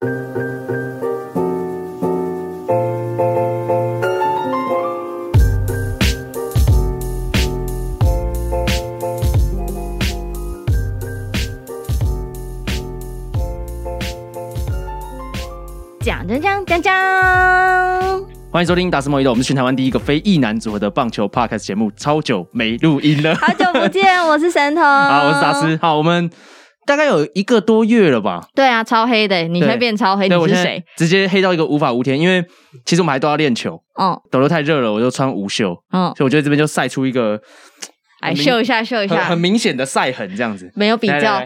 讲讲讲讲讲，欢迎收听《达斯莫伊豆》，我们是全台湾第一个非异男组合的棒球 Podcast 节目。超久没录音了，好久不见，我是神童，好，我是达斯。好，我们大概有一个多月了吧？对啊，超黑的，你会变超黑，你是谁？直接黑到一个无法无天，因为其实我们还都要练球。哦，抖得太热了，我就穿无袖。哦，所以我觉得这边就晒出一个，哎秀一下，秀一下，很，很明显的晒痕，这样子没有比较。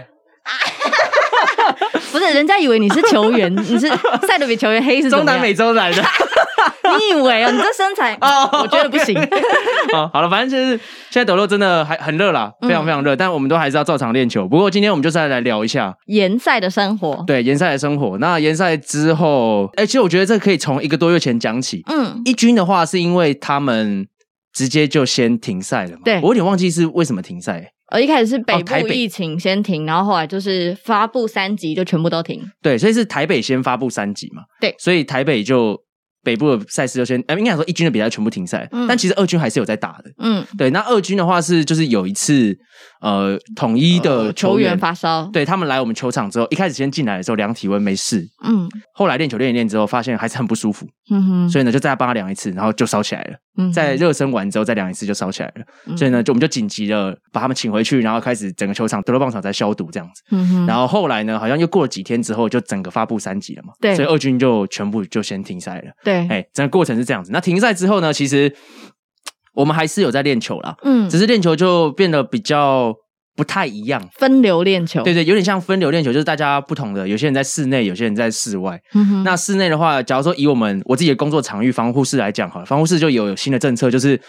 不是，人家以为你是球员，你是晒得比球员黑是中南美洲来的。你以为哦？你这身材 哦，我觉得不行。哦，好了，反正就是现在斗六真的还很热啦，非常非常热，嗯、但我们都还是要照常练球。不过今天我们就是来聊一下延赛的生活。对，延赛的生活。那延赛之后，哎、欸，其实我觉得这可以从一个多月前讲起。嗯，一军的话是因为他们直接就先停赛了嘛。对，我有点忘记是为什么停赛。呃，一开始是北部疫情先停，然后后来就是发布三级就全部都停。对，所以是台北先发布三级嘛。对，所以台北就。北部的赛事就先，呃，应该说一军的比赛全部停赛，嗯、但其实二军还是有在打的。嗯，对，那二军的话是就是有一次，呃，统一的球员、呃、球员发烧，对他们来我们球场之后，一开始先进来的时候量体温没事，嗯，后来练球练一练之后，发现还是很不舒服，嗯哼，所以呢就再帮他量一次，然后就烧起来了。嗯，在热身完之后再量一次就烧起来了，嗯、所以呢就我们就紧急的把他们请回去，然后开始整个球场德罗棒场在消毒这样子。然后后来呢好像又过了几天之后，就整个发布三级了嘛，对，所以二军就全部就先停赛了。对，哎，整个过程。是这样子，那停赛之后呢？其实我们还是有在练球啦，嗯，只是练球就变得比较不太一样，分流练球，对对，有点像分流练球，就是大家不同的，有些人在室内，有些人在室外。嗯哼，那室内的话，假如说以我们我自己的工作场域防护室来讲哈，防护室就有有新的政策，就是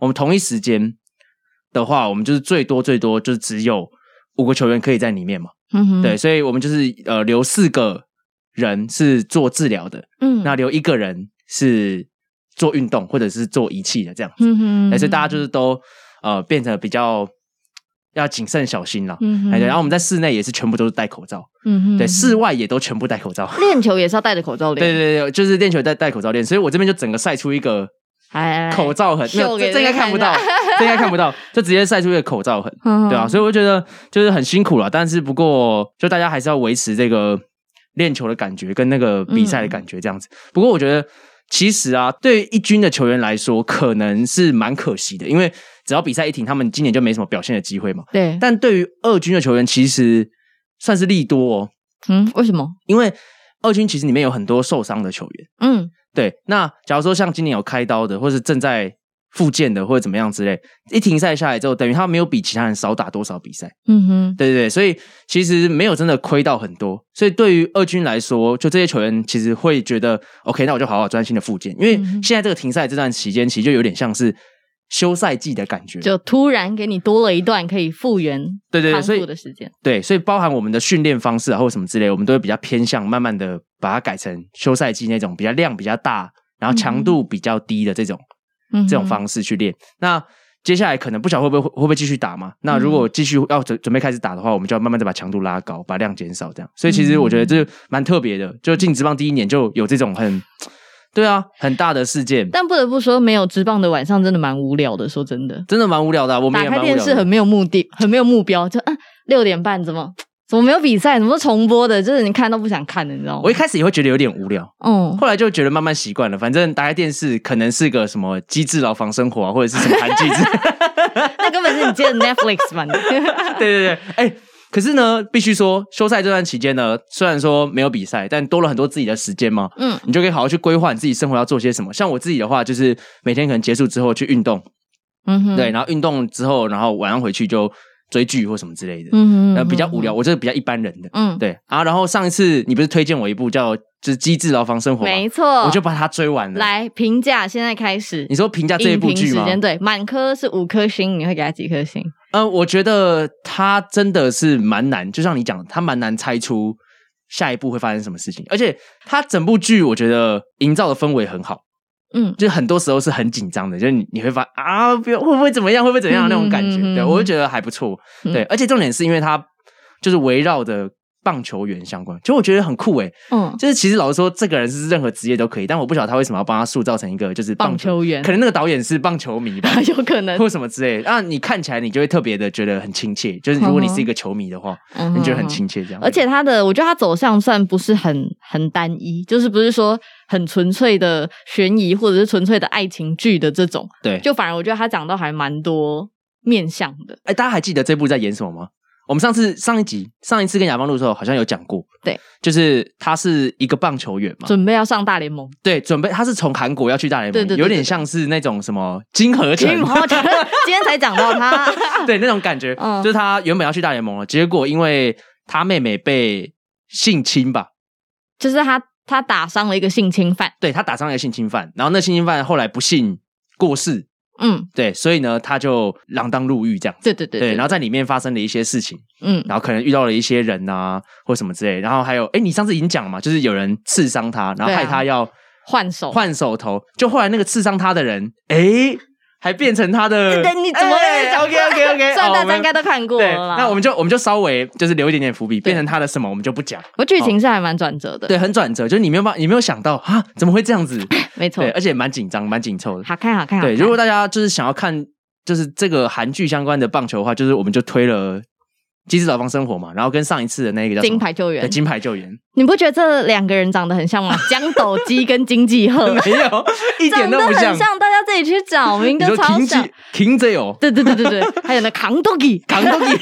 我们同一时间的话，我们就是最多最多就是只有五个球员可以在里面嘛，嗯哼，对，所以我们就是呃留四个人是做治疗的，嗯，那留一个人是。做运动或者是做仪器的这样子，嗯哼，所以大家就是都呃变得比较要谨慎小心了，嗯哼，然后我们在室内也是全部都是戴口罩，嗯哼，对，室外也都全部戴口罩，练球也是要戴着口罩练，对对对，就是练球戴戴口罩练，所以我这边就整个晒出一个口罩痕，没有，这这应该看不到，这应该看不到，就直接晒出一个口罩痕，对啊，所以我觉得就是很辛苦了，但是不过就大家还是要维持这个练球的感觉跟那个比赛的感觉这样子，不过我觉得。其实啊，对于一军的球员来说，可能是蛮可惜的，因为只要比赛一停，他们今年就没什么表现的机会嘛。对。但对于二军的球员，其实算是利多哦。嗯，为什么？因为二军其实里面有很多受伤的球员。嗯，对。那假如说像今年有开刀的，或是正在。复健的或者怎么样之类，一停赛下来之后，等于他没有比其他人少打多少比赛。嗯哼，对对对，所以其实没有真的亏到很多。所以对于二军来说，就这些球员其实会觉得，OK，那我就好好专心的复健，因为现在这个停赛这段期间，其实就有点像是休赛季的感觉，就突然给你多了一段可以复原、对对对，康复的时间。对，所以包含我们的训练方式啊，或者什么之类，我们都会比较偏向慢慢的把它改成休赛季那种比较量比较大，然后强度比较低的这种。这种方式去练，那接下来可能不晓得会不会会不会继续打嘛？那如果继续要准准备开始打的话，我们就要慢慢的把强度拉高，把量减少，这样。所以其实我觉得这蛮特别的，就进职棒第一年就有这种很对啊很大的事件。但不得不说，没有直棒的晚上真的蛮无聊的。说真的，真的蛮无聊的啊。我们。打开电视很没有目的，很没有目标，就嗯六点半怎么？怎么没有比赛？怎么重播的？就是你看都不想看的，你知道吗？我一开始也会觉得有点无聊，嗯，后来就觉得慢慢习惯了。反正打开电视可能是个什么机智牢房生活啊，或者是什么韩剧，那根本是你接的 Netflix 嘛？对对对，哎、欸，可是呢，必须说休赛这段期间呢，虽然说没有比赛，但多了很多自己的时间嘛。嗯，你就可以好好去规划你自己生活要做些什么。像我自己的话，就是每天可能结束之后去运动，嗯哼，对，然后运动之后，然后晚上回去就。追剧或什么之类的，嗯，嗯，比较无聊，我这是比较一般人的，嗯，对啊。然后上一次你不是推荐我一部叫就是《机智牢房生活》？没错，我就把它追完了。来评价，现在开始。你说评价这一部剧吗？时间对，满颗是五颗星，你会给他几颗星？嗯，我觉得他真的是蛮难，就像你讲，他蛮难猜出下一步会发生什么事情，而且他整部剧我觉得营造的氛围很好。嗯，就很多时候是很紧张的，就是你你会发啊，不要会不会怎么样，会不会怎样那种感觉，嗯、对我就觉得还不错，对，嗯、而且重点是因为他就是围绕着棒球员相关，其实我觉得很酷诶。嗯，就是其实老实说，这个人是任何职业都可以，但我不晓得他为什么要帮他塑造成一个就是棒球，员，可能那个导演是棒球迷吧，有可能或什么之类的。那你看起来你就会特别的觉得很亲切，就是如果你是一个球迷的话，嗯、你觉得很亲切这样。而且他的，我觉得他走向算不是很很单一，就是不是说很纯粹的悬疑或者是纯粹的爱情剧的这种。对，就反而我觉得他讲到还蛮多面向的。哎，大家还记得这部在演什么吗？我们上次上一集上一次跟亚邦录的时候，好像有讲过，对，就是他是一个棒球员嘛，准备要上大联盟，对，准备他是从韩国要去大联盟，对对，对，对，有点像是那种什么金河成，今天才讲到他，对，那种感觉，嗯，就是他原本要去大联盟了，结果因为他妹妹被性侵吧，就是他他打伤了一个性侵犯，对，他打伤了一个性侵犯，然后那性侵犯后来不幸过世。嗯，对，所以呢，他就锒铛入狱这样子。对对对，对，然后在里面发生了一些事情，嗯，然后可能遇到了一些人啊，或什么之类，然后还有，哎，你上次已经讲了嘛，就是有人刺伤他，然后害他要换手换手头，就后来那个刺伤他的人，哎。还变成他的，对，你怎么讲？OK OK OK，虽然大家应该都看过了啦。那我们就我们就稍微就是留一点点伏笔，变成他的什么，我们就不讲。不过剧情是还蛮转折的，对，很转折，就是你没有办，你没有想到啊，怎么会这样子？没错，对，而且蛮紧张，蛮紧凑的。好看，好看。对，如果大家就是想要看就是这个韩剧相关的棒球的话，就是我们就推了。机智找房生活嘛，然后跟上一次的那个叫金牌救援，金牌救援，你不觉得这两个人长得很像吗？江斗基跟金继赫 没有一点都不像，很像，大家自己去找，名字超像。金继哦，对对对对对，还有那扛斗基，扛斗基，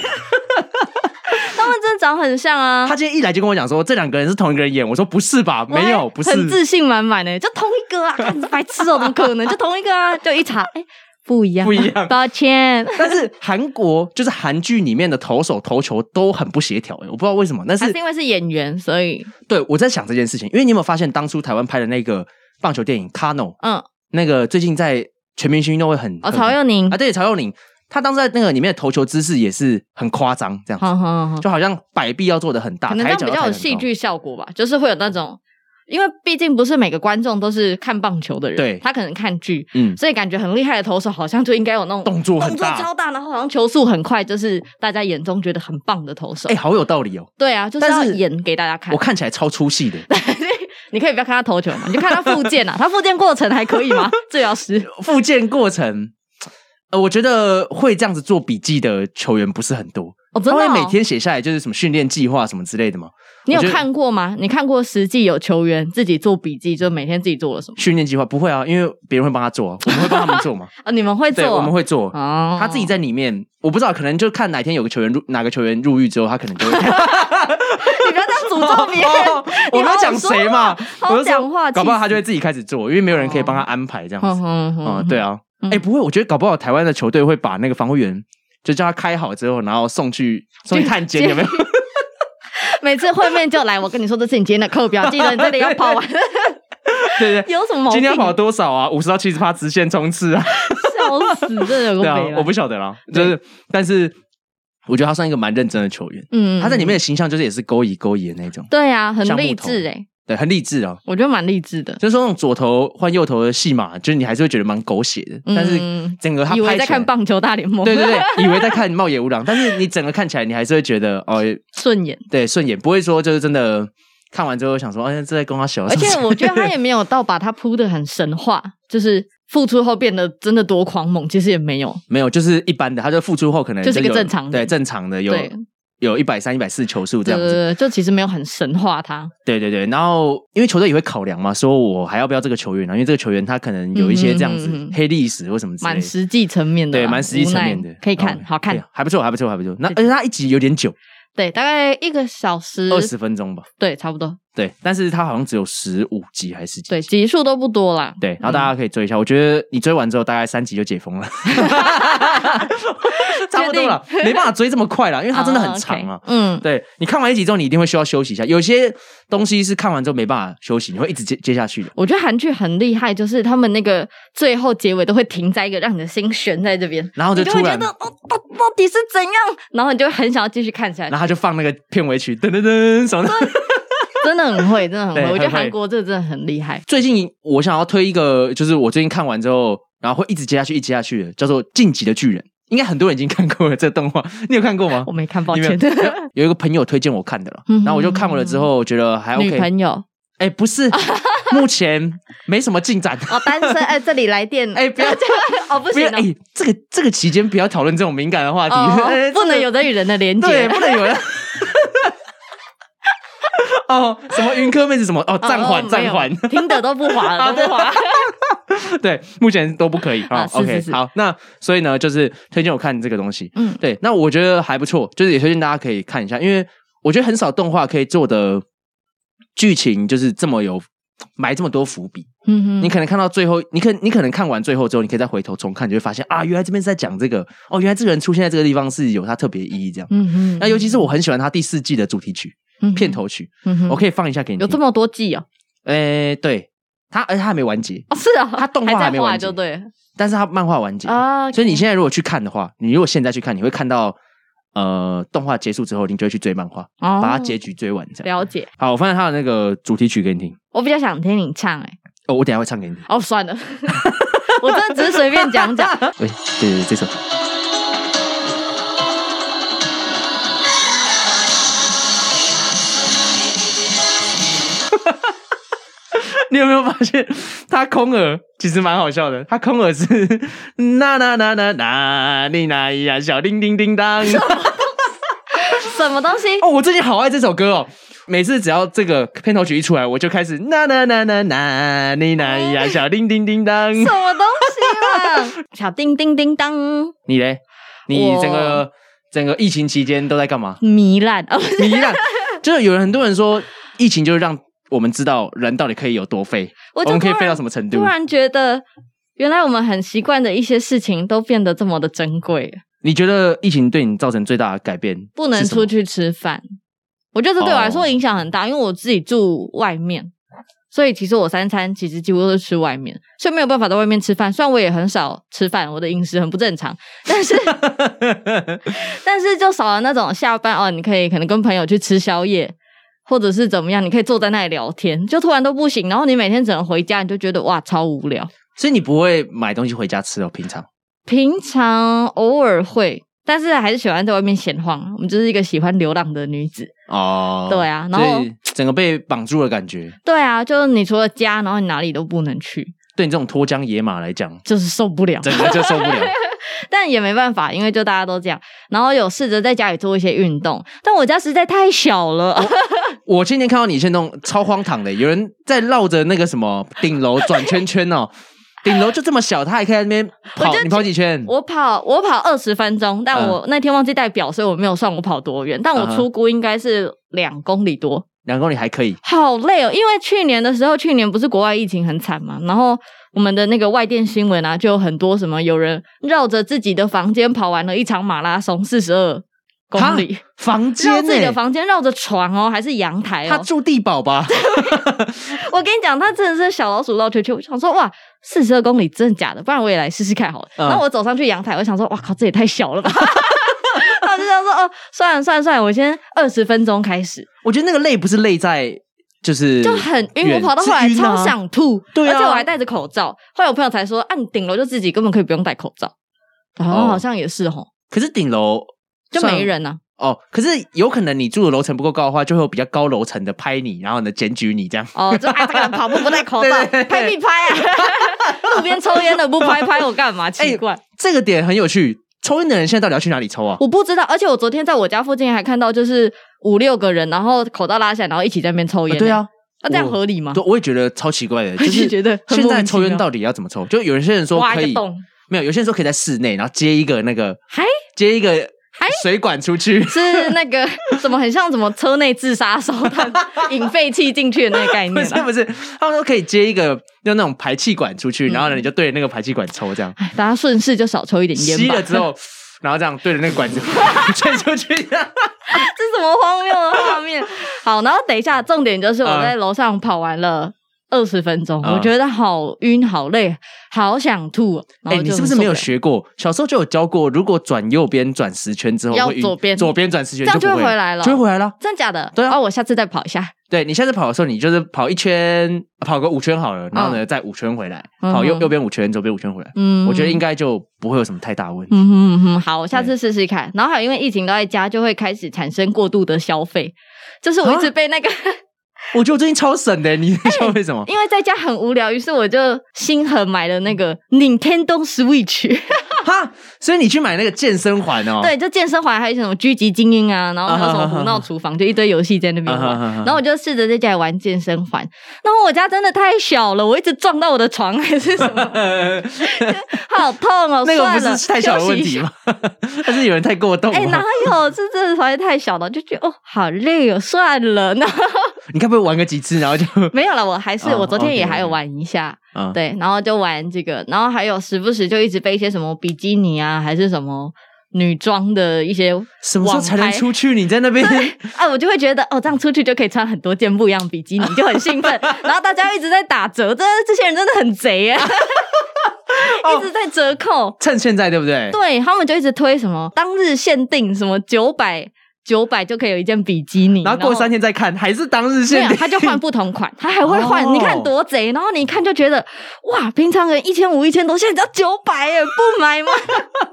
他们真的长很像啊！他今天一来就跟我讲说，这两个人是同一个人演，我说不是吧？没有，不是，很自信满满的，就同一个啊！白痴哦，怎么可能？就同一个啊！就一查，哎。不一样，不一样，抱歉。但是韩国就是韩剧里面的投手投球都很不协调，我不知道为什么。但是，是因为是演员，所以对我在想这件事情。因为你有没有发现，当初台湾拍的那个棒球电影《Kano》，嗯，那个最近在全明星运动会很哦，曹佑宁啊，对，曹佑宁，他当时在那个里面的投球姿势也是很夸张，这样子，就好像摆臂要做的很大，可能比较有戏剧效果吧，就是会有那种。因为毕竟不是每个观众都是看棒球的人，对，他可能看剧，嗯，所以感觉很厉害的投手好像就应该有那种动作很大，动作超大，然后好像球速很快，就是大家眼中觉得很棒的投手。哎、欸，好有道理哦。对啊，就是要演给大家看。我看起来超出戏的，你可以不要看他投球嘛，你就看他复健啊，他复健过程还可以吗？治疗师复健过程，呃，我觉得会这样子做笔记的球员不是很多。哦，真的哦？他会每天写下来就是什么训练计划什么之类的吗？你有看过吗？你看过实际有球员自己做笔记，就每天自己做了什么训练计划？不会啊，因为别人会帮他做，我们会帮他们做嘛。啊，你们会做？对，我们会做。哦，他自己在里面，我不知道，可能就看哪天有个球员入哪个球员入狱之后，他可能就会。你不要这样诅咒别人，我没有讲谁嘛，好讲话，搞不好他就会自己开始做，因为没有人可以帮他安排这样子。嗯嗯，对啊。哎，不会，我觉得搞不好台湾的球队会把那个防护员就叫他开好之后，然后送去 送去探监，有没有？每次会面就来，我跟你说，这是你今天的课表，记得你这里要跑完。对对，有什么毛病？今天要跑多少啊？五十到七十趴直线冲刺啊！笑死，这有个对啊，我不晓得啦，就是，但是我觉得他算一个蛮认真的球员。嗯，他在里面的形象就是也是勾引勾引的那种。对啊，很励志哎。对，很励志哦。我觉得蛮励志的。就是说那种左头换右头的戏码，就是你还是会觉得蛮狗血的。但是整个他以为在看棒球大联盟，对对对，以为在看茂野无郎，但是你整个看起来，你还是会觉得哦顺眼。对，顺眼，不会说就是真的看完之后想说，哎，这在跟他小。而且我觉得他也没有到把他铺的很神话，就是复出后变得真的多狂猛，其实也没有，没有，就是一般的。他就复出后可能就是一个正常的，对正常的有。有一百三、一百四球数这样子，对，就其实没有很神话他。对对对，然后因为球队也会考量嘛，说我还要不要这个球员呢？因为这个球员他可能有一些这样子黑历史或什么之类的，蛮实际层面的，对，蛮实际层面的，可以看，好看，还不错，还不错，还不错。那而且他一集有点久。对，大概一个小时二十分钟吧。对，差不多。对，但是它好像只有十五集还是几集？对，集数都不多啦。对，然后大家可以追一下。我觉得你追完之后，大概三集就解封了，差不多了，没办法追这么快了，因为它真的很长啊。嗯，对，你看完一集之后，你一定会需要休息一下。有些东西是看完之后没办法休息，你会一直接接下去的。我觉得韩剧很厉害，就是他们那个最后结尾都会停在一个让你的心悬在这边，然后就突然觉得哦，到到底是怎样？然后你就很想要继续看下去，然后他就放那个片尾曲，噔噔噔什么的。真的很会，真的很会。我觉得韩国这个真的很厉害。最近我想要推一个，就是我最近看完之后，然后会一直接下去，一直接下去的，叫做《晋级的巨人》，应该很多人已经看过了这个动画，你有看过吗？我没看，抱歉。有一个朋友推荐我看的了，然后我就看完了之后，觉得还 OK。女朋友？哎，不是，目前没什么进展。哦，单身。哎，这里来电。哎，不要这样。哦，不行。哎，这个这个期间不要讨论这种敏感的话题，不能有人与人的连接，对，不能有人。哦，什么云科妹子什么？哦，暂缓，暂缓，听的都不滑了，都不滑。对，目前都不可以啊。OK，好，那所以呢，就是推荐我看这个东西。嗯，对，那我觉得还不错，就是也推荐大家可以看一下，因为我觉得很少动画可以做的剧情就是这么有埋这么多伏笔。嗯哼，你可能看到最后，你可你可能看完最后之后，你可以再回头重看，你就会发现啊，原来这边是在讲这个哦，原来这个人出现在这个地方是有他特别意义这样。嗯哼，那尤其是我很喜欢他第四季的主题曲。片头曲，我可以放一下给你。有这么多季啊？诶，对，他，而且他还没完结哦。是啊，他动画还没完结，对。但是他漫画完结啊，所以你现在如果去看的话，你如果现在去看，你会看到呃，动画结束之后，你就会去追漫画，把它结局追完这样。了解。好，我放他的那个主题曲给你听。我比较想听你唱，哎哦，我等下会唱给你听。哦，算了，我真的只是随便讲讲。对对对，这首。你有没有发现，他空耳其实蛮好笑的。他空耳是 那那那那那你那呀小叮叮叮当，什么东西？哦，我最近好爱这首歌哦。每次只要这个片头曲一出来，我就开始那那那那那你那呀小叮叮叮当，什么东西啊？小叮叮叮当。你嘞？你整个整个疫情期间都在干嘛？糜烂！糜烂，就是有人很多人说，疫情就是让。我们知道人到底可以有多废，我们可以废到什么程度？突然觉得，原来我们很习惯的一些事情都变得这么的珍贵。你觉得疫情对你造成最大的改变？不能出去吃饭，我觉得这对我来说影响很大，因为我自己住外面，所以其实我三餐其实几乎都是吃外面，所以没有办法在外面吃饭。虽然我也很少吃饭，我的饮食很不正常，但是 但是就少了那种下班哦，你可以可能跟朋友去吃宵夜。或者是怎么样，你可以坐在那里聊天，就突然都不行，然后你每天只能回家，你就觉得哇超无聊。所以你不会买东西回家吃哦？平常？平常偶尔会，但是还是喜欢在外面闲晃。我们就是一个喜欢流浪的女子哦。对啊，然后整个被绑住的感觉。对啊，就是你除了家，然后你哪里都不能去。对你这种脱缰野马来讲，就是受不了，整个就受不了。但也没办法，因为就大家都这样。然后有试着在家里做一些运动，但我家实在太小了。我，今天看到你现在弄超荒唐的，有人在绕着那个什么顶楼转圈圈哦。顶楼就这么小，他还可以在那边跑。你跑几圈？我跑，我跑二十分钟，但我那天忘记带表，所以我没有算我跑多远。但我出估应该是两公里多。两公里还可以。好累哦，因为去年的时候，去年不是国外疫情很惨嘛，然后。我们的那个外电新闻啊，就有很多什么有人绕着自己的房间跑完了一场马拉松，四十二公里。房间、欸？绕自己的房间，绕着床哦，还是阳台哦？他住地堡吧？我跟你讲，他真的是小老鼠绕圈圈。我想说，哇，四十二公里真的假的？不然我也来试试看好了。那、嗯、我走上去阳台，我想说，哇靠，这也太小了吧！我就想说，哦，算了算了算了，我先二十分钟开始。我觉得那个累不是累在。就是就很晕，我跑到后来超想吐，对啊，而且我还戴着口罩。后来我朋友才说，按顶楼就自己根本可以不用戴口罩。然后好像也是哦。可是顶楼就没人呢。哦，可是有可能你住的楼层不够高的话，就会有比较高楼层的拍你，然后呢检举你这样。哦，就哎，这个人 跑步不戴口罩，拍必拍啊！路边抽烟的不拍拍我干嘛？奇怪，这个点很有趣。抽烟的人现在到底要去哪里抽啊？我不知道。而且我昨天在我家附近还看到，就是。五六个人，然后口罩拉下来，然后一起在那边抽烟。对啊，那这样合理吗？对，我也觉得超奇怪的，就 是觉得现在抽烟到底要怎么抽？就有些人说可以，没有，有些人说可以在室内，然后接一个那个，还接一个水管出去，是那个 怎么很像什么车内自杀手段，引废气进去的那个概念？不是不是，他们说可以接一个用那种排气管出去，然后呢你就对着那个排气管抽，这样，大家顺势就少抽一点烟。吸了之后。然后这样对着那个管子 吹出去，这是什么荒谬的画面？好，然后等一下，重点就是我在楼上跑完了二十分钟，我觉得好晕、好累、好想吐。哎、欸，你是不是没有学过？小时候就有教过，如果转右边转十圈之后，要左边左边转十圈，这样就会回来了，就会回来了。真假的？对啊，我下次再跑一下。对，你下次跑的时候，你就是跑一圈，跑个五圈好了，然后呢、嗯、再五圈回来，跑右右边五圈，左边五圈回来。嗯，我觉得应该就不会有什么太大问题。嗯哼哼，好，我下次试试看。然后还有，因为疫情都在家，就会开始产生过度的消费，就是我一直被那个。我觉得我最近超省的，你在消费什么？因为在家很无聊，于是我就心狠买了那个 Nintendo Switch。哈，所以你去买那个健身环哦？对，就健身环，还有什么狙击精英啊，然后还有什么胡闹厨房，就一堆游戏在那边玩。然后我就试着在家里玩健身环。然后我家真的太小了，我一直撞到我的床还是什么，好痛哦！那个不是太小的问题吗？但 是有人太过动。哎，哪有？是真的床太小了，就觉得哦，好累哦，算了。然后你该不会玩个几次，然后就 没有了？我还是我昨天也还有玩一下。嗯，对，然后就玩这个，然后还有时不时就一直背一些什么比基尼啊，还是什么女装的一些。什么时候才能出去？你在那边？啊，我就会觉得哦，这样出去就可以穿很多件不一样比基尼，就很兴奋。然后大家一直在打折，这这些人真的很贼啊，一直在折扣。趁现在对不对？对，他们就一直推什么当日限定，什么九百。九百就可以有一件比基尼，然后过三天再看，还是当日限定。他就换不同款，他还会换。哦、你看多贼！然后你一看就觉得，哇，平常人一千五、一千多，现在只要九百耶，不买吗？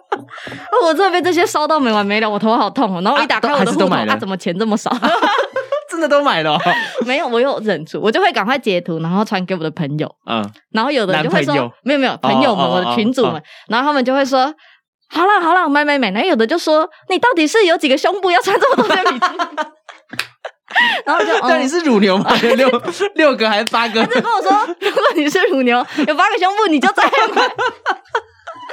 我这边这些烧到没完没了，我头好痛哦。然后我一打开我的户头，啊，怎么钱这么少？真的都买了？没有，我有忍住，我就会赶快截图，然后传给我的朋友。嗯，然后有的人就会说，没有没有，朋友们，哦、我的群主们，然后他们就会说。好了好了，买买买！那有的就说，你到底是有几个胸部要穿这么多件比基尼？然后就，那，嗯、你是乳牛吗？有 六六个还是八个？他就跟我说，如果你是乳牛，有八个胸部，你就再买。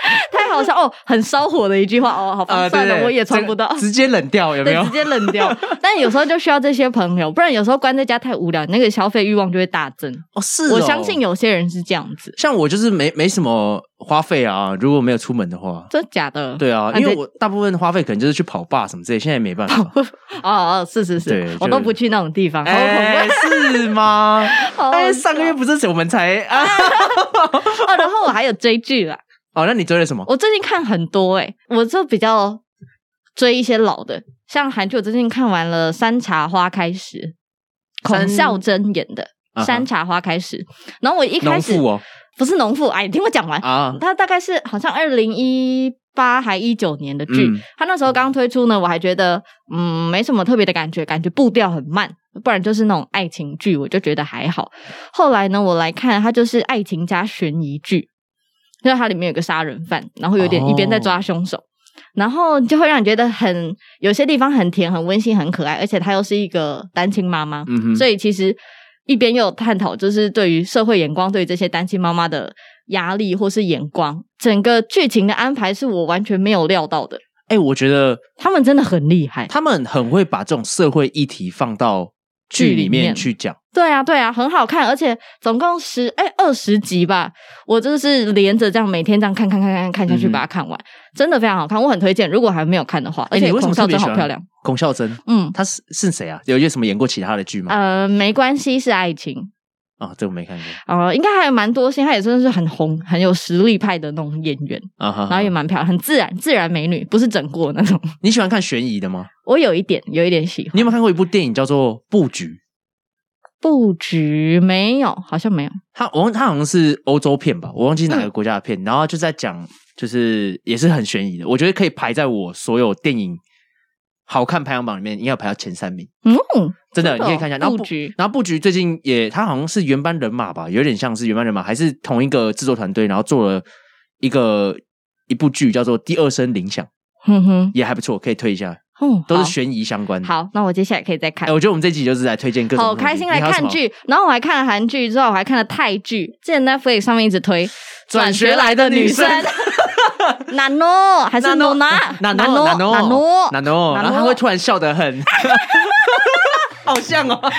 太好笑哦，很烧火的一句话哦，好吧，算了，我也穿不到，直接冷掉有没有？直接冷掉。但有时候就需要这些朋友，不然有时候关在家太无聊，那个消费欲望就会大增。哦，是哦，我相信有些人是这样子。像我就是没没什么花费啊，如果没有出门的话，真的假的？对啊，因为我大部分花费可能就是去跑吧什么之类，现在没办法。哦哦，是是是，我都不去那种地方。哎，是吗？哎，上个月不是我们才啊？哦，然后我还有追剧了。哦，那你追了什么？我最近看很多诶、欸、我就比较追一些老的，像韩剧，我最近看完了《山茶花开时》，孔孝真演的《山茶花开时》。然后我一开始哦，不是农妇，哎，你听我讲完啊。他大概是好像二零一八还一九年的剧，嗯、他那时候刚推出呢，我还觉得嗯没什么特别的感觉，感觉步调很慢，不然就是那种爱情剧，我就觉得还好。后来呢，我来看它就是爱情加悬疑剧。因为它里面有个杀人犯，然后有点一边在抓凶手，oh. 然后就会让你觉得很有些地方很甜、很温馨、很可爱，而且她又是一个单亲妈妈，mm hmm. 所以其实一边又有探讨，就是对于社会眼光、对于这些单亲妈妈的压力或是眼光，整个剧情的安排是我完全没有料到的。哎、欸，我觉得他们真的很厉害，他们很会把这种社会议题放到剧里面去讲。对啊，对啊，很好看，而且总共十哎二十集吧，我就是连着这样每天这样看看看看看下去，把它看完，嗯、真的非常好看，我很推荐。如果还没有看的话，而且孔孝真好漂亮。孔孝真，嗯，他是是谁啊？有些什么演过其他的剧吗？呃，没关系，是爱情。啊、哦，这个没看过。哦、呃，应该还有蛮多，现在也真的是很红、很有实力派的那种演员啊，哈哈然后也蛮漂亮，很自然，自然美女，不是整过那种。你喜欢看悬疑的吗？我有一点，有一点喜欢。你有没有看过一部电影叫做《布局》？布局没有，好像没有。他我他好像是欧洲片吧，我忘记哪个国家的片。嗯、然后就在讲，就是也是很悬疑的。我觉得可以排在我所有电影好看排行榜里面，应该要排到前三名。嗯，真的，你可以看一下。然后布局，然后布局最近也，他好像是原班人马吧，有点像是原班人马，还是同一个制作团队，然后做了一个一部剧，叫做《第二声铃响》。哼哼，也还不错，可以推一下。嗯，都是悬疑相关的。好，那我接下来可以再看。哎，我觉得我们这集就是来推荐各种。好开心来看剧，然后我还看了韩剧，之后我还看了泰剧。之前 Netflix 上面一直推《转学来的女生》，娜诺还是诺娜？娜诺，娜诺，娜诺，娜诺。然后他会突然笑得很，好像哦。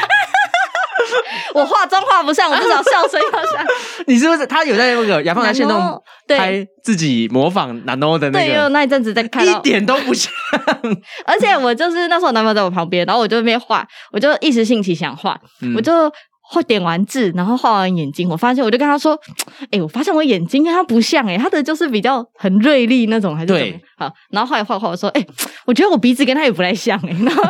我化妆化不上，我至少笑声要像。你是不是他有在那个雅芳在线动拍自己模仿 Nano 的那个？那一阵子在看，一点都不像。而且我就是那时候我男朋友在我旁边，然后我就那边画，我就一时兴起想画，嗯、我就画点完痣，然后画完眼睛，我发现我就跟他说：“ 哎、欸，我发现我眼睛跟他不像、欸，哎，他的就是比较很锐利那种，还是怎么对好。”然后后来画画我说：“哎、欸，我觉得我鼻子跟他也不太像、欸，哎。”然后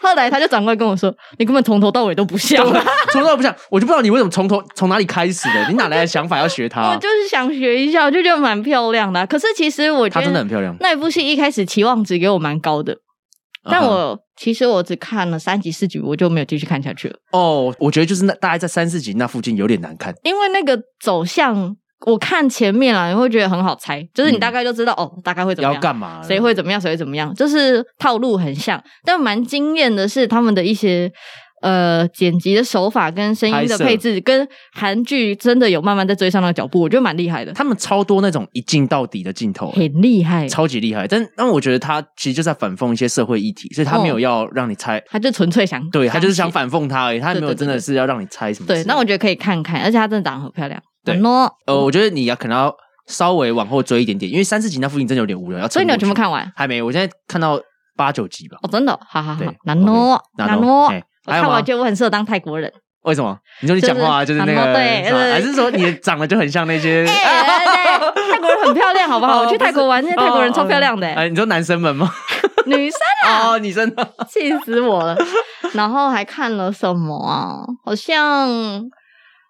后来他就转过来跟我说：“你根本从头到尾都不像，从头到尾不像。”我就不知道你为什么从头从哪里开始的，你哪来的想法要学他、啊？我就是想学一下，我就觉得蛮漂亮的、啊。可是其实我觉得他真的很漂亮。那一部戏一开始期望值给我蛮高的。但我、uh huh. 其实我只看了三集四集，我就没有继续看下去了。哦，oh, 我觉得就是那大概在三四集那附近有点难看，因为那个走向，我看前面啊，你会觉得很好猜，就是你大概就知道、嗯、哦，大概会怎么样，要干嘛，谁会怎么样，谁会怎么样，就是套路很像。但蛮惊艳的是他们的一些。呃，剪辑的手法跟声音的配置，跟韩剧真的有慢慢在追上那个脚步，我觉得蛮厉害的。他们超多那种一镜到底的镜头，很厉害，超级厉害。但但我觉得他其实就在反讽一些社会议题，所以他没有要让你猜，哦、他就纯粹想，对他就是想反讽他而已，他没有真的是要让你猜什么。对，那我觉得可以看看，而且他真的长得很漂亮。对，呃，我觉得你要可能要稍微往后追一点点，因为三四集那附近真的有点无聊。要所以你有全部看完？还没，我现在看到八九集吧。哦，真的，好好好，难诺诺，难诺。我看完觉得我很适合当泰国人，为什么？你说你讲话就是那个，对，还是说你长得就很像那些？对，泰国人很漂亮，好不好？我去泰国玩，那些泰国人超漂亮的。哎，你说男生们吗？女生啊，哦，女生，气死我了。然后还看了什么啊？好像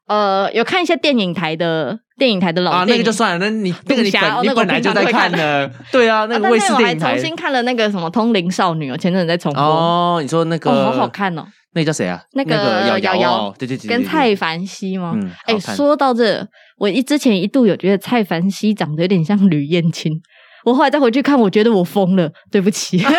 呃，有看一些电影台的电影台的老啊，那个就算了。那你那个你本你本来就在看的，对啊，那个卫视电影台。我还重新看了那个什么《通灵少女》，哦前阵子在重播。哦，你说那个哦好好看哦。那个叫谁啊？那个瑶瑶，对对对，跟蔡凡熙吗？嗯，哎，说到这，我一之前一度有觉得蔡凡熙长得有点像吕燕青，我后来再回去看，我觉得我疯了，对不起。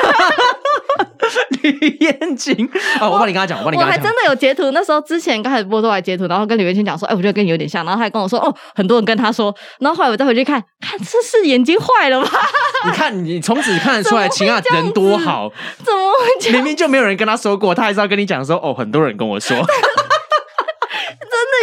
吕彦青啊，我帮你跟他讲，我帮你跟他讲。我还真的有截图，那时候之前刚开始播都还截图，然后跟吕彦青讲说，哎，我觉得跟你有点像，然后他还跟我说，哦，很多人跟他说，然后后来我再回去看，看这是眼睛坏了吗？你看，你从此看得出来，秦亚人多好，怎么会？明明就没有人跟他说过，他还是要跟你讲说，哦，很多人跟我说。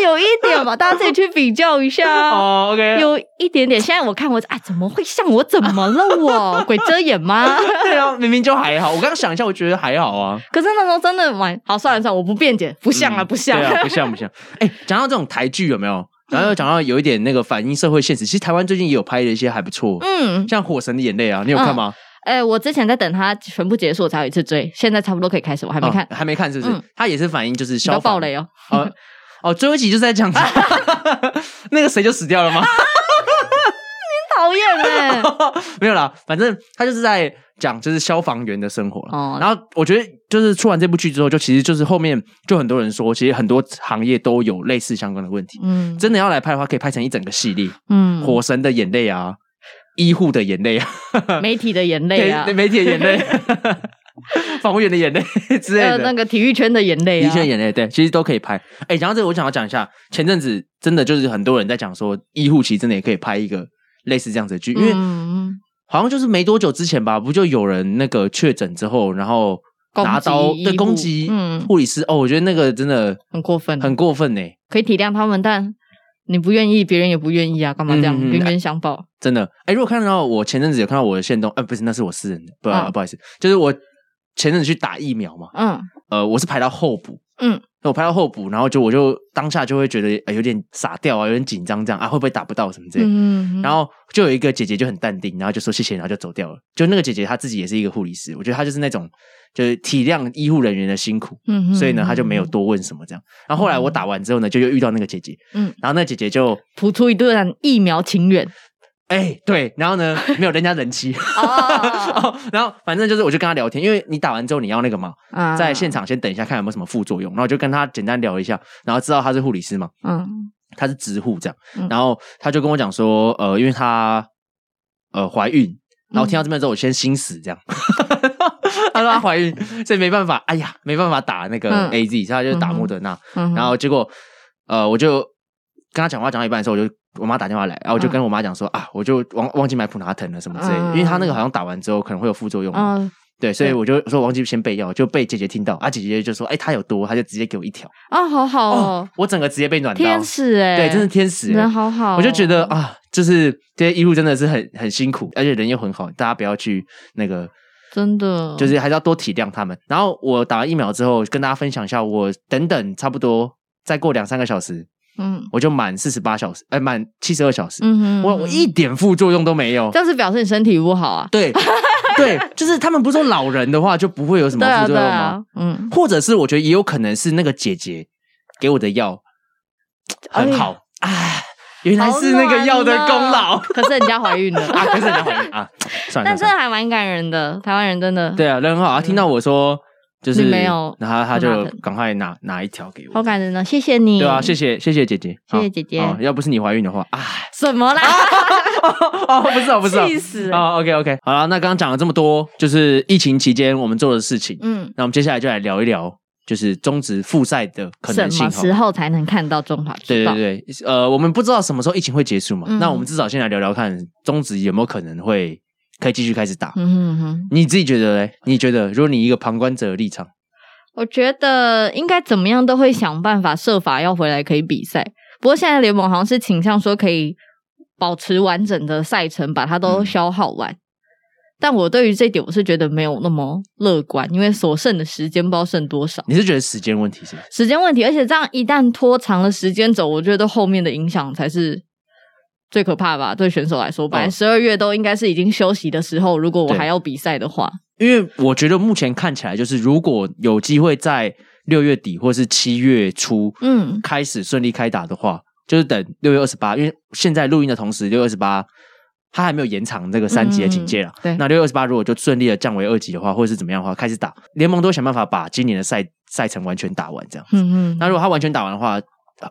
有一点吧，大家自己去比较一下哦。OK，有一点点。现在我看我，哎，怎么会像我？怎么了？我 鬼遮眼吗？对啊，明明就还好。我刚刚想一下，我觉得还好啊。可是那时候真的蛮好，算了算了，我不辩解，不像啊，不像，对啊，不像不像。哎，讲到这种台剧有没有？然后又讲到有一点那个反映社会现实，其实台湾最近也有拍的一些还不错。嗯，像《火神的眼泪》啊，你有看吗？哎，我之前在等它全部结束，我才有一次追。现在差不多可以开始，我还没看，还没看，是不是？它也是反映就是消防。爆雷哦。哦，最后一集就是在讲 那个谁就死掉了吗？你讨厌哎！没有啦，反正他就是在讲就是消防员的生活。哦，然后我觉得就是出完这部剧之后，就其实就是后面就很多人说，其实很多行业都有类似相关的问题。嗯，真的要来拍的话，可以拍成一整个系列。嗯，火神的眼泪啊，医护的眼泪啊，媒体的眼泪啊，对，媒体的眼泪。防护员的眼泪 之类的，呃，那个体育圈的眼泪，体育圈眼泪，对，其实都可以拍。哎、欸，讲到这个，我想要讲一下，前阵子真的就是很多人在讲说，医护其实真的也可以拍一个类似这样子的剧，因为好像就是没多久之前吧，不就有人那个确诊之后，然后拿刀对攻击护理师，哦，我觉得那个真的很过分，很过分呢。可以体谅他们，但你不愿意，别人也不愿意啊，干嘛这样冤冤相报？真的，哎、欸，如果看到我前阵子有看到我的线动，哎、呃，不是，那是我私人的，不，啊、不好意思，就是我。前阵子去打疫苗嘛，嗯，呃，我是排到候补，嗯，我排到候补，然后就我就当下就会觉得，呃，有点傻掉啊，有点紧张，这样啊，会不会打不到什么之类，嗯，然后就有一个姐姐就很淡定，然后就说谢谢，然后就走掉了。就那个姐姐她自己也是一个护理师，我觉得她就是那种就是体谅医护人员的辛苦，嗯，所以呢，她就没有多问什么这样。然后后来我打完之后呢，就又遇到那个姐姐，嗯，然后那姐姐就谱出一段疫苗情缘。哎、欸，对，然后呢，没有人家人气，哦，然后反正就是，我就跟他聊天，因为你打完之后你要那个嘛，嗯、在现场先等一下，看有没有什么副作用，然后就跟他简单聊一下，然后知道他是护理师嘛，嗯，他是直护这样，然后他就跟我讲说，呃，因为他呃怀孕，然后听到这边之后，我先心死这样，他说他怀孕，所以没办法，哎呀，没办法打那个 AZ，所以他就打莫德纳，嗯、然后结果呃，我就跟他讲话讲到一半的时候，我就。我妈打电话来，然后我就跟我妈讲说、嗯、啊，我就忘忘记买普拿疼了什么之类的，嗯、因为他那个好像打完之后可能会有副作用嘛，嗯、对，所以我就说忘记先备药，就被姐姐听到，啊，姐姐就说，哎、欸，他有多，他就直接给我一条，啊，好好哦，哦，我整个直接被暖到，天使哎，对，真是天使，人好好，我就觉得啊，就是这些医护真的是很很辛苦，而且人又很好，大家不要去那个，真的，就是还是要多体谅他们。然后我打完疫苗之后，跟大家分享一下，我等等差不多。再过两三个小时，嗯，我就满四十八小时，哎，满七十二小时，嗯哼，我我一点副作用都没有，这是表示你身体不好啊？对，对，就是他们不是说老人的话就不会有什么副作用吗？嗯，或者是我觉得也有可能是那个姐姐给我的药很好，哎。原来是那个药的功劳，可是人家怀孕了啊！可是人家怀孕啊！算了，但真的还蛮感人的，台湾人真的对啊，人很好。他听到我说就是没有，然后他就赶快拿拿一条给我，好感人呢，谢谢你。对啊，谢谢谢谢姐姐，谢谢姐姐。要不是你怀孕的话，啊，什么啦？哦，不是哦，不是，气死！哦，OK OK，好了，那刚刚讲了这么多，就是疫情期间我们做的事情，嗯，那我们接下来就来聊一聊。就是中职复赛的可能性，什么时候才能看到中华职棒？对对对，呃，我们不知道什么时候疫情会结束嘛。嗯、那我们至少先来聊聊看，中职有没有可能会可以继续开始打？嗯哼哼，你自己觉得嘞？你觉得，如果你一个旁观者的立场，我觉得应该怎么样都会想办法设法要回来可以比赛。不过现在联盟好像是倾向说可以保持完整的赛程，把它都消耗完。嗯但我对于这点，我是觉得没有那么乐观，因为所剩的时间不知道剩多少。你是觉得时间问题是吗？时间问题，而且这样一旦拖长了时间走，我觉得后面的影响才是最可怕吧？对选手来说，本来十二月都应该是已经休息的时候，如果我还要比赛的话，因为我觉得目前看起来就是，如果有机会在六月底或是七月初，嗯，开始顺利开打的话，嗯、就是等六月二十八，因为现在录音的同时，六月二十八。他还没有延长这个三级的警戒了。对，那六月二十八如果就顺利的降为二级的话，或者是怎么样的话，开始打联盟都会想办法把今年的赛赛程完全打完，这样子。嗯嗯。那如果他完全打完的话，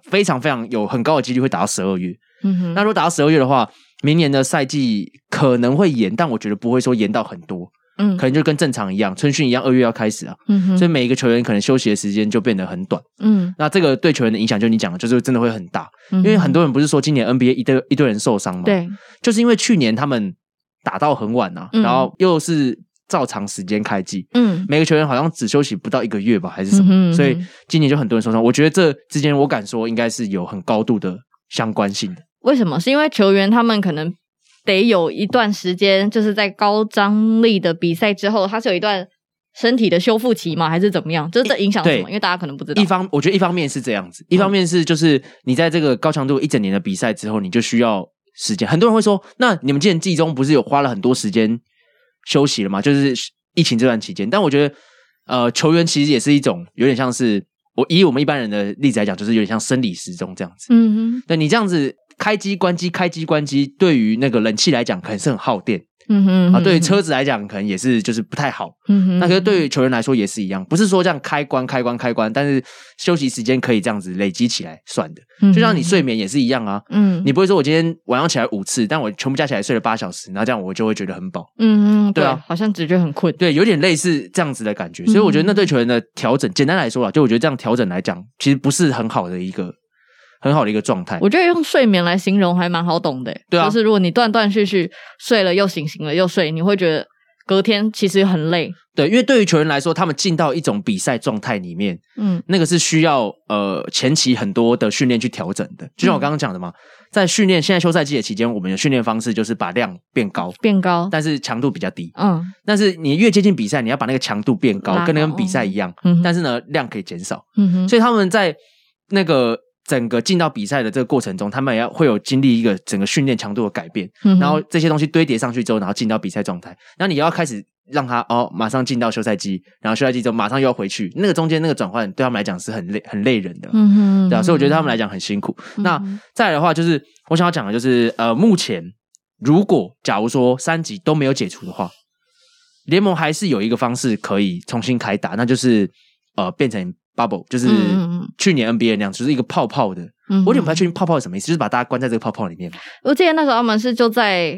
非常非常有很高的几率会打到十二月。嗯哼。那如果打到十二月的话，明年的赛季可能会延，但我觉得不会说延到很多。嗯，可能就跟正常一样，春训一样，二月要开始啊。嗯哼，所以每一个球员可能休息的时间就变得很短。嗯，那这个对球员的影响，就你讲的，就是真的会很大。嗯，因为很多人不是说今年 NBA 一堆一堆人受伤吗？对，就是因为去年他们打到很晚啊，然后又是照常时间开季。嗯，每个球员好像只休息不到一个月吧，还是什么？嗯哼，所以今年就很多人受伤。我觉得这之间，我敢说应该是有很高度的相关性的。为什么？是因为球员他们可能。得有一段时间，就是在高张力的比赛之后，他是有一段身体的修复期吗？还是怎么样？就是这影响什么？因为大家可能不知道。一方，我觉得一方面是这样子，一方面是就是你在这个高强度一整年的比赛之后，你就需要时间。很多人会说，那你们今年季中不是有花了很多时间休息了吗？就是疫情这段期间。但我觉得，呃，球员其实也是一种有点像是我以我们一般人的例子来讲，就是有点像生理时钟这样子。嗯哼，那你这样子。开机关机，开机关机，对于那个冷气来讲，可能是很耗电。嗯哼，啊，对于车子来讲，可能也是就是不太好。嗯哼，那可是对于球员来说也是一样，不是说这样开关开关开关，但是休息时间可以这样子累积起来算的。嗯，就像你睡眠也是一样啊。嗯，你不会说我今天晚上起来五次，但我全部加起来睡了八小时，然后这样我就会觉得很饱。嗯嗯，对啊，好像只觉得很困。对，有点类似这样子的感觉。所以我觉得那对球员的调整，简单来说啊，就我觉得这样调整来讲，其实不是很好的一个。很好的一个状态，我觉得用睡眠来形容还蛮好懂的。对啊，就是如果你断断续续睡了又醒，醒了又睡，你会觉得隔天其实很累。对，因为对于球员来说，他们进到一种比赛状态里面，嗯，那个是需要呃前期很多的训练去调整的。就像我刚刚讲的嘛，在训练现在休赛季的期间，我们的训练方式就是把量变高，变高，但是强度比较低。嗯，但是你越接近比赛，你要把那个强度变高，跟那个比赛一样。嗯，但是呢，量可以减少。嗯哼，所以他们在那个。整个进到比赛的这个过程中，他们也要会有经历一个整个训练强度的改变，嗯、然后这些东西堆叠上去之后，然后进到比赛状态，然后你要开始让他哦，马上进到休赛期，然后休赛期之后马上又要回去，那个中间那个转换对他们来讲是很累很累人的，嗯哼，对啊，所以我觉得他们来讲很辛苦。嗯、那再来的话，就是我想要讲的就是呃，目前如果假如说三级都没有解除的话，联盟还是有一个方式可以重新开打，那就是呃变成。Bubble 就是去年 NBA 那样，就是一个泡泡的。嗯、我有点不太确定泡泡是什么意思，就是把大家关在这个泡泡里面。我记得那时候澳门是就在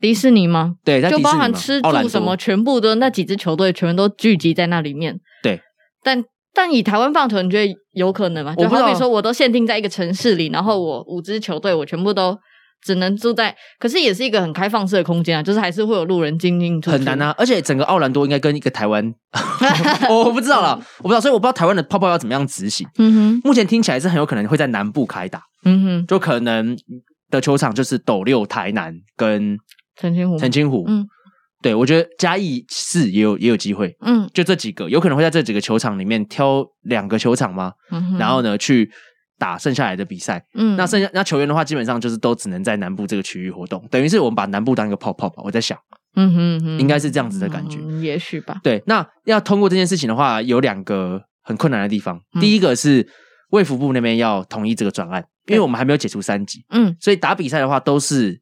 迪士尼吗？对，就包含吃住什么，全部都那几支球队全都聚集在那里面。对，但但以台湾棒球，你觉得有可能吗？就好比说，我都限定在一个城市里，然后我五支球队，我全部都。只能住在，可是也是一个很开放式的空间啊，就是还是会有路人进进出出。很难啊，而且整个奥兰多应该跟一个台湾，我不知道啦，我不知道，所以我不知道台湾的泡泡要怎么样执行。嗯哼，目前听起来是很有可能会在南部开打。嗯哼，就可能的球场就是斗六、台南跟澄清湖。澄清湖，嗯，对，我觉得嘉义市也有也有机会。嗯，就这几个，有可能会在这几个球场里面挑两个球场吗？嗯哼，然后呢去。打剩下来的比赛。嗯，那剩下那球员的话，基本上就是都只能在南部这个区域活动，等于是我们把南部当一个泡泡吧。我在想，嗯哼哼，应该是这样子的感觉，嗯、也许吧。对，那要通过这件事情的话，有两个很困难的地方。嗯、第一个是卫福部那边要同意这个专案，因为我们还没有解除三级，嗯，所以打比赛的话都是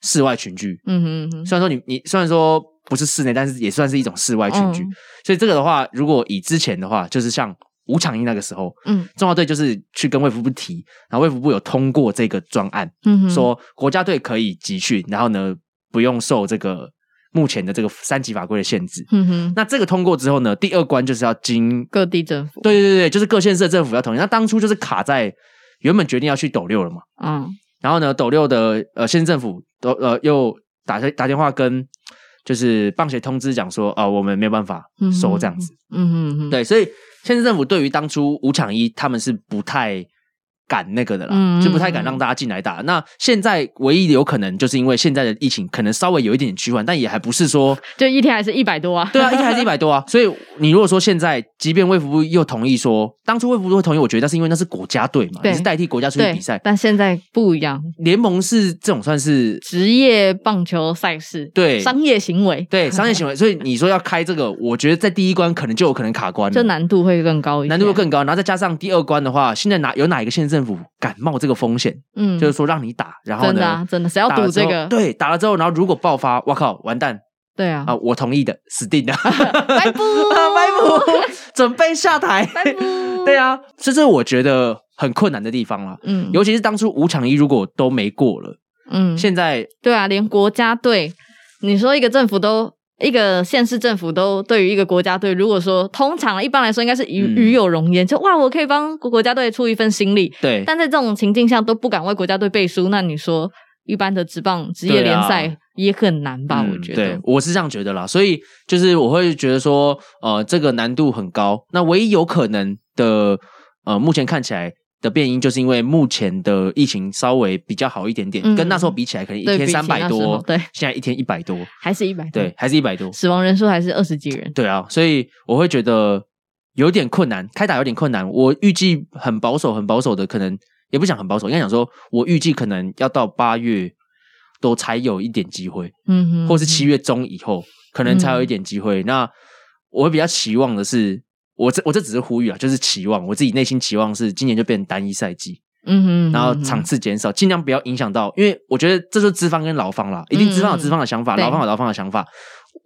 室外群聚。嗯哼哼，虽然说你你虽然说。不是室内，但是也算是一种室外群聚。嗯、所以这个的话，如果以之前的话，就是像吴抢一那个时候，嗯，中华队就是去跟卫福部提，然后卫福部有通过这个专案，嗯哼，说国家队可以集训，然后呢不用受这个目前的这个三级法规的限制，嗯哼。那这个通过之后呢，第二关就是要经各地政府，对对对，就是各县市的政府要同意。那当初就是卡在原本决定要去斗六了嘛，嗯，然后呢，斗六的呃县政府都呃又打打电话跟。就是棒协通知讲说，啊、呃，我们没有办法收这样子，嗯嗯嗯，对，所以县市政府对于当初五抢一，他们是不太。敢那个的啦，嗯、就不太敢让大家进来打。那现在唯一有可能，就是因为现在的疫情可能稍微有一点点趋缓，但也还不是说 就一天还是一百多啊？对啊，一天还是一百多啊。所以你如果说现在，即便卫福部又同意说，当初卫福部会同意，我觉得那是因为那是国家队嘛，你是代替国家出去比赛。但现在不一样，联盟是这种算是职业棒球赛事，对商业行为，对商业行为。所以你说要开这个，我觉得在第一关可能就有可能卡关了，这难度会更高一点，难度会更高。然后再加上第二关的话，现在哪有哪一个县政府敢冒这个风险，嗯，就是说让你打，然后呢，真的啊，真的，谁要赌这个？对，打了之后，然后如果爆发，我靠，完蛋！对啊，啊，我同意的，死定了，白布，白布，准备下台，白布，对啊，这是我觉得很困难的地方了，嗯，尤其是当初五场一如果都没过了，嗯，现在对啊，连国家队，你说一个政府都。一个县市政府都对于一个国家队，如果说通常一般来说应该是与与有荣焉，嗯、就哇，我可以帮国家队出一份心力。对，但在这种情境下都不敢为国家队背书，那你说一般的职棒职业联赛也很难吧？啊、我觉得，对，我是这样觉得啦。所以就是我会觉得说，呃，这个难度很高。那唯一有可能的，呃，目前看起来。的变因就是因为目前的疫情稍微比较好一点点，嗯、跟那时候比起来，可能一天三百多，对，现在一天一百多，还是一百多，对，还是一百多，死亡人数还是二十几人，对啊，所以我会觉得有点困难，开打有点困难。我预计很保守，很保守的，可能也不想很保守，应该想说，我预计可能要到八月都才有一点机会，嗯哼，或是七月中以后，可能才有一点机会。嗯、那我会比较期望的是。我这我这只是呼吁啊，就是期望我自己内心期望是今年就变成单一赛季，嗯哼，然后场次减少，尽量不要影响到，因为我觉得这是资方跟劳方啦，一定资方有资方的想法，劳、嗯、方有劳方的想法。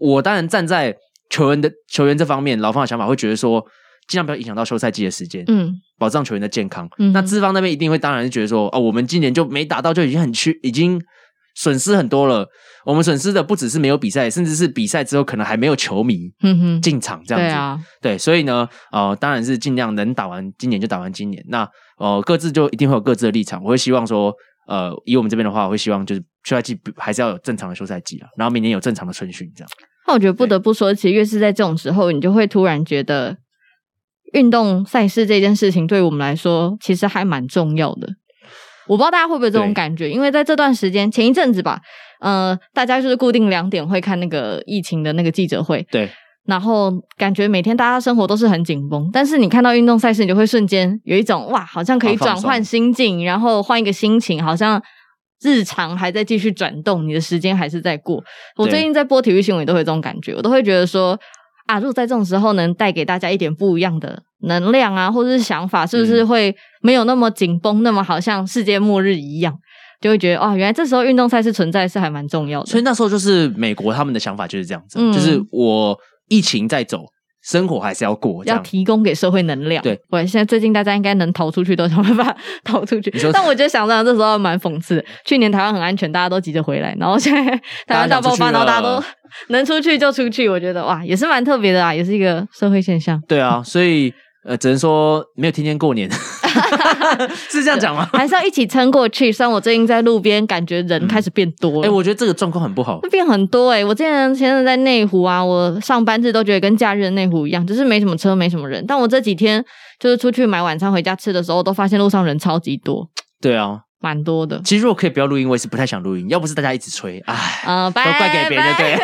我当然站在球员的球员这方面，劳方的想法会觉得说，尽量不要影响到休赛季的时间，嗯，保障球员的健康。嗯、那资方那边一定会当然是觉得说，哦，我们今年就没打到，就已经很缺，已经。损失很多了，我们损失的不只是没有比赛，甚至是比赛之后可能还没有球迷进场这样子。对啊，对，所以呢，呃，当然是尽量能打完今年就打完今年。那呃，各自就一定会有各自的立场。我会希望说，呃，以我们这边的话，我会希望就是休赛季还是要有正常的休赛季啊，然后明年有正常的春训这样。那我觉得不得不说，其实越是在这种时候，你就会突然觉得运动赛事这件事情对我们来说其实还蛮重要的。我不知道大家会不会有这种感觉，因为在这段时间前一阵子吧，呃，大家就是固定两点会看那个疫情的那个记者会，对，然后感觉每天大家生活都是很紧绷，但是你看到运动赛事，你就会瞬间有一种哇，好像可以转换心境，然后换一个心情，好像日常还在继续转动，你的时间还是在过。我最近在播体育新闻，都会有这种感觉，我都会觉得说。啊，如果在这种时候能带给大家一点不一样的能量啊，或者是想法，是不是会没有那么紧绷，那么好像世界末日一样，就会觉得哦，原来这时候运动赛事存在是还蛮重要的。所以那时候就是美国他们的想法就是这样子，嗯、就是我疫情在走。生活还是要过，要提供给社会能量。对，我现在最近大家应该能逃出去都想办法逃出去。说但我觉得想想这时候蛮讽刺。去年台湾很安全，大家都急着回来，然后现在 台湾大爆发，然后大家都能出去就出去。我觉得哇，也是蛮特别的啊，也是一个社会现象。对啊，所以。呃，只能说没有天天过年，是这样讲吗？还是要一起撑过去。虽然我最近在路边，感觉人开始变多了。哎、嗯欸，我觉得这个状况很不好，变很多哎、欸。我之前现在在内湖啊，我上班日都觉得跟假日的内湖一样，就是没什么车，没什么人。但我这几天就是出去买晚餐回家吃的时候，都发现路上人超级多。对啊，蛮多的。其实如果可以不要录音，我也是不太想录音。要不是大家一直催，哎，呃，都怪给别人，对。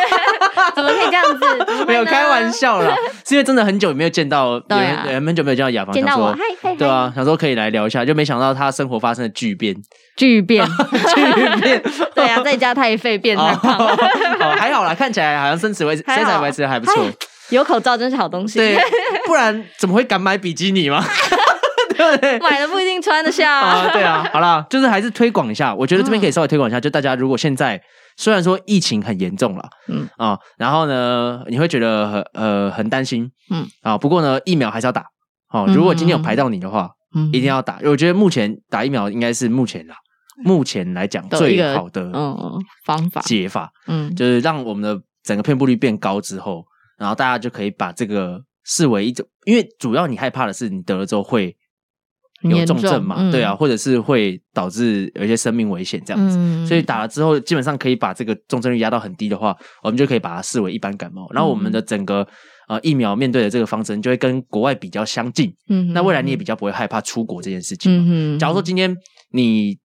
怎么可以这样子？没有开玩笑啦，是因为真的很久没有见到，对啊，很久没有见到雅芳，见到我，嗨嗨，对啊，想说可以来聊一下，就没想到他生活发生了巨变，巨变，巨变，对啊，在家太废变太胖，还好啦，看起来好像身材维持，身材维持的还不错，有口罩真是好东西，对，不然怎么会敢买比基尼吗？对，买了不一定穿得下。啊。对啊，好啦，就是还是推广一下。我觉得这边可以稍微推广一下，就大家如果现在虽然说疫情很严重了，嗯啊，然后呢，你会觉得很呃很担心，嗯啊，不过呢，疫苗还是要打。哦，如果今天有排到你的话，嗯，一定要打。我觉得目前打疫苗应该是目前啦，目前来讲最好的嗯方法解法，嗯，就是让我们的整个遍布率变高之后，然后大家就可以把这个视为一种，因为主要你害怕的是你得了之后会。有重症嘛？嗯、对啊，或者是会导致有一些生命危险这样子，嗯、所以打了之后，基本上可以把这个重症率压到很低的话，我们就可以把它视为一般感冒。然后我们的整个呃疫苗面对的这个方针就会跟国外比较相近。嗯，那未来你也比较不会害怕出国这件事情。嗯，假如说今天你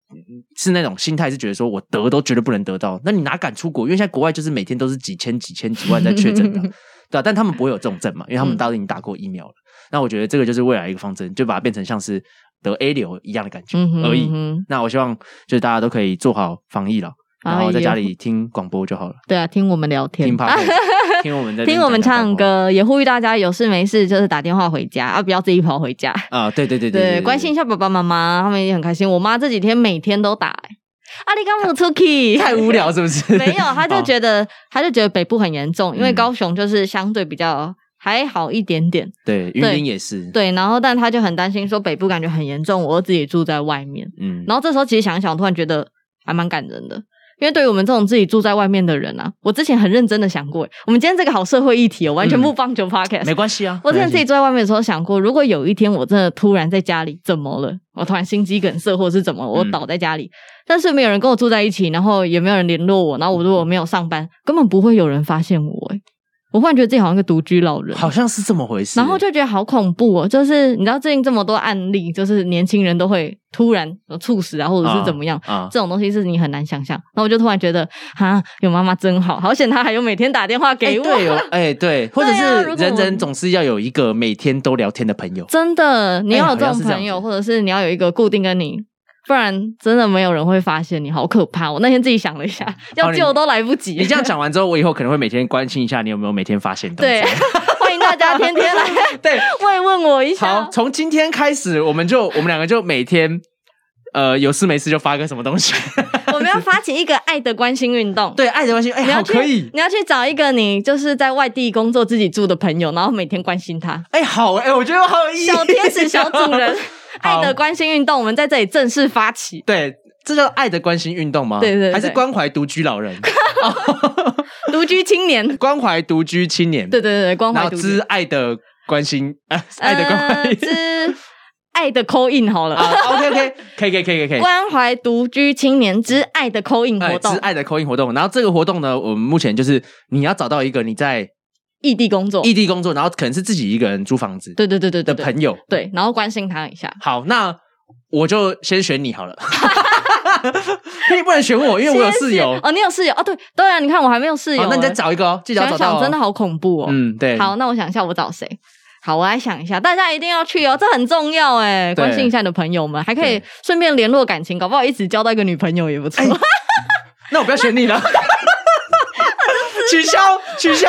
是那种心态是觉得说我得都绝对不能得到，那你哪敢出国？因为现在国外就是每天都是几千、几千、几万在确诊的，对啊，但他们不会有重症嘛，因为他们都已经打过疫苗了。那我觉得这个就是未来一个方针，就把它变成像是。得 A 流一样的感觉而已。那我希望就是大家都可以做好防疫了，然后在家里听广播就好了。对啊，听我们聊天，听 听我们在听我们唱歌，也呼吁大家有事没事就是打电话回家啊，不要自己跑回家 啊。对对对对，关心一下爸爸妈妈，他们也很开心。我妈这几天每天都打，阿里刚姆出去，太无聊是不是？没有，他就觉得他就觉得北部很严重，因为高雄就是相对比较。还好一点点，对，云林也是，对，然后但他就很担心，说北部感觉很严重，我儿子也住在外面，嗯，然后这时候其实想一想，突然觉得还蛮感人的，因为对于我们这种自己住在外面的人啊，我之前很认真的想过，我们今天这个好社会议题哦，完全不棒球 podcast，没关系啊，我之前自己住在外面的时候想过，如果有一天我真的突然在家里怎么了，我突然心肌梗塞或者是怎么，我倒在家里，但是没有人跟我住在一起，然后也没有人联络我，然后我如果没有上班，根本不会有人发现我，诶我忽然觉得自己好像一个独居老人，好像是这么回事，然后就觉得好恐怖哦。就是你知道最近这么多案例，就是年轻人都会突然猝死啊，或者是怎么样，啊啊、这种东西是你很难想象。然后我就突然觉得，哈，有妈妈真好，好险她还有每天打电话给我。欸、对哦，哎、欸，对，或者是人人总是要有一个每天都聊天的朋友。真的，你要有这种朋友，欸、或者是你要有一个固定跟你。不然真的没有人会发现你，好可怕！我那天自己想了一下，要救都来不及。你这样讲完之后，我以后可能会每天关心一下你有没有每天发现东西。对，欢迎大家天天来 对慰问我一下。好，从今天开始，我们就我们两个就每天呃有事没事就发个什么东西。我们要发起一个爱的关心运动。对，爱的关心，哎，好可以。你要去找一个你就是在外地工作自己住的朋友，然后每天关心他。哎，好哎，我觉得好有意义。小天使，小主人。爱的关心运动，我们在这里正式发起。对，这叫爱的关心运动吗？对对，还是关怀独居老人？独居青年，关怀独居青年。对对对，关怀独居。爱的关心，爱的关怀，之爱的 call in 好了。OK OK，可以可以可以可以。关怀独居青年之爱的 call in 活动，之爱的 call in 活动。然后这个活动呢，我们目前就是你要找到一个你在。异地工作，异地工作，然后可能是自己一个人租房子，对对对对的朋友，对，然后关心他一下。好，那我就先选你好了，你不能选我，因为我有室友。哦，你有室友哦，对对啊，你看我还没有室友，那你再找一个哦，记得要找到，真的好恐怖哦，嗯，对。好，那我想一下，我找谁？好，我来想一下，大家一定要去哦，这很重要哎，关心一下你的朋友们，还可以顺便联络感情，搞不好一直交到一个女朋友也不错。那我不要选你了。取消，取消。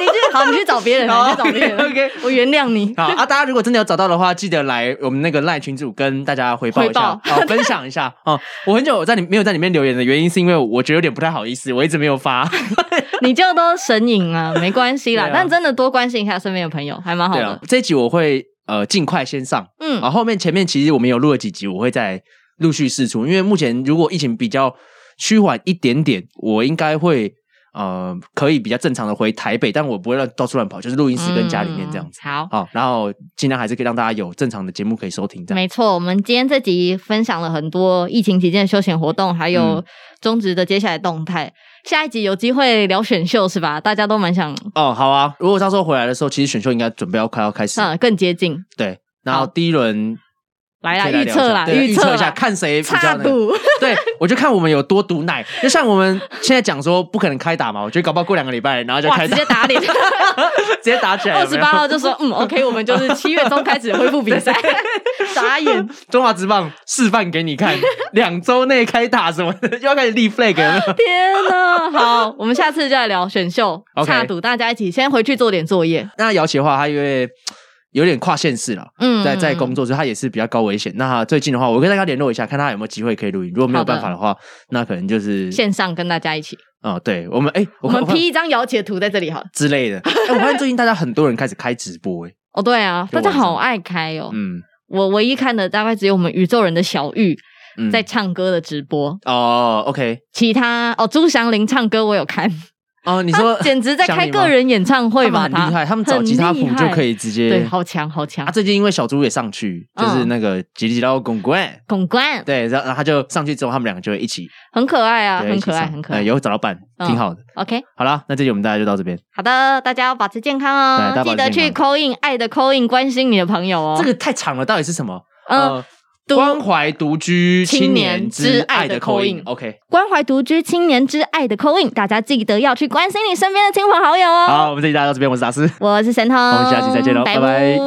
你去好，你去找别人，你去找别人。OK，我原谅你。好啊，大家如果真的有找到的话，记得来我们那个赖群组跟大家回报一下，好，分享一下啊。我很久我在里没有在里面留言的原因，是因为我觉得有点不太好意思，我一直没有发。你就都神隐啊，没关系啦。但真的多关心一下身边的朋友，还蛮好的。这一集我会呃尽快先上，嗯，然后后面前面其实我们有录了几集，我会再陆续释出。因为目前如果疫情比较趋缓一点点，我应该会。呃，可以比较正常的回台北，但我不会乱到处乱跑，就是录音室跟家里面这样子。嗯、好，好，然后尽量还是可以让大家有正常的节目可以收听。这样没错，我们今天这集分享了很多疫情期间的休闲活动，还有中职的接下来动态。嗯、下一集有机会聊选秀是吧？大家都蛮想哦。好啊，如果到时候回来的时候，其实选秀应该准备要快要开始，嗯，更接近。对，然后第一轮。来啦，预测啦，预测一下，看谁比较那个。赌 对，我就看我们有多毒奶。就像我们现在讲说不可能开打嘛，我觉得搞不好过两个礼拜，然后就开打，直接打脸，直接打起来。二十八号就说嗯，OK，我们就是七月中开始恢复比赛。傻眼，中华职棒示范给你看，两周内开打什么的，又要开始立 flag 了。天哪，好，我们下次再来聊选秀差赌，大家一起先回去做点作业。那姚琪的话，他因为。有点跨县市了，嗯，在在工作，所以他也是比较高危险。那他最近的话，我跟大家联络一下，看他有没有机会可以录音。如果没有办法的话，那可能就是线上跟大家一起。哦，对，我们哎，我们 P 一张姚琪的图在这里哈之类的。哎，我发现最近大家很多人开始开直播，哎，哦，对啊，大家好爱开哦。嗯，我唯一看的大概只有我们宇宙人的小玉在唱歌的直播。哦，OK，其他哦，朱祥林唱歌我有看。哦，你说简直在开个人演唱会吧？他很厉害，他们找吉他谱就可以直接对，好强好强。他最近因为小猪也上去，就是那个吉吉到公关公关，对，然后然后他就上去之后，他们两个就会一起，很可爱啊，很可爱很可爱，有找到伴，挺好的。OK，好了，那这集我们大家就到这边。好的，大家要保持健康哦，记得去 call in 爱的 call in 关心你的朋友哦。这个太长了，到底是什么？嗯。关怀独居青年之爱的 call in，OK。关怀独居青年之爱的 call in，大家记得要去关心你身边的亲朋好友哦。好，我们这期大家到这边，我是达斯，我是神通，我们下期再见喽，拜拜。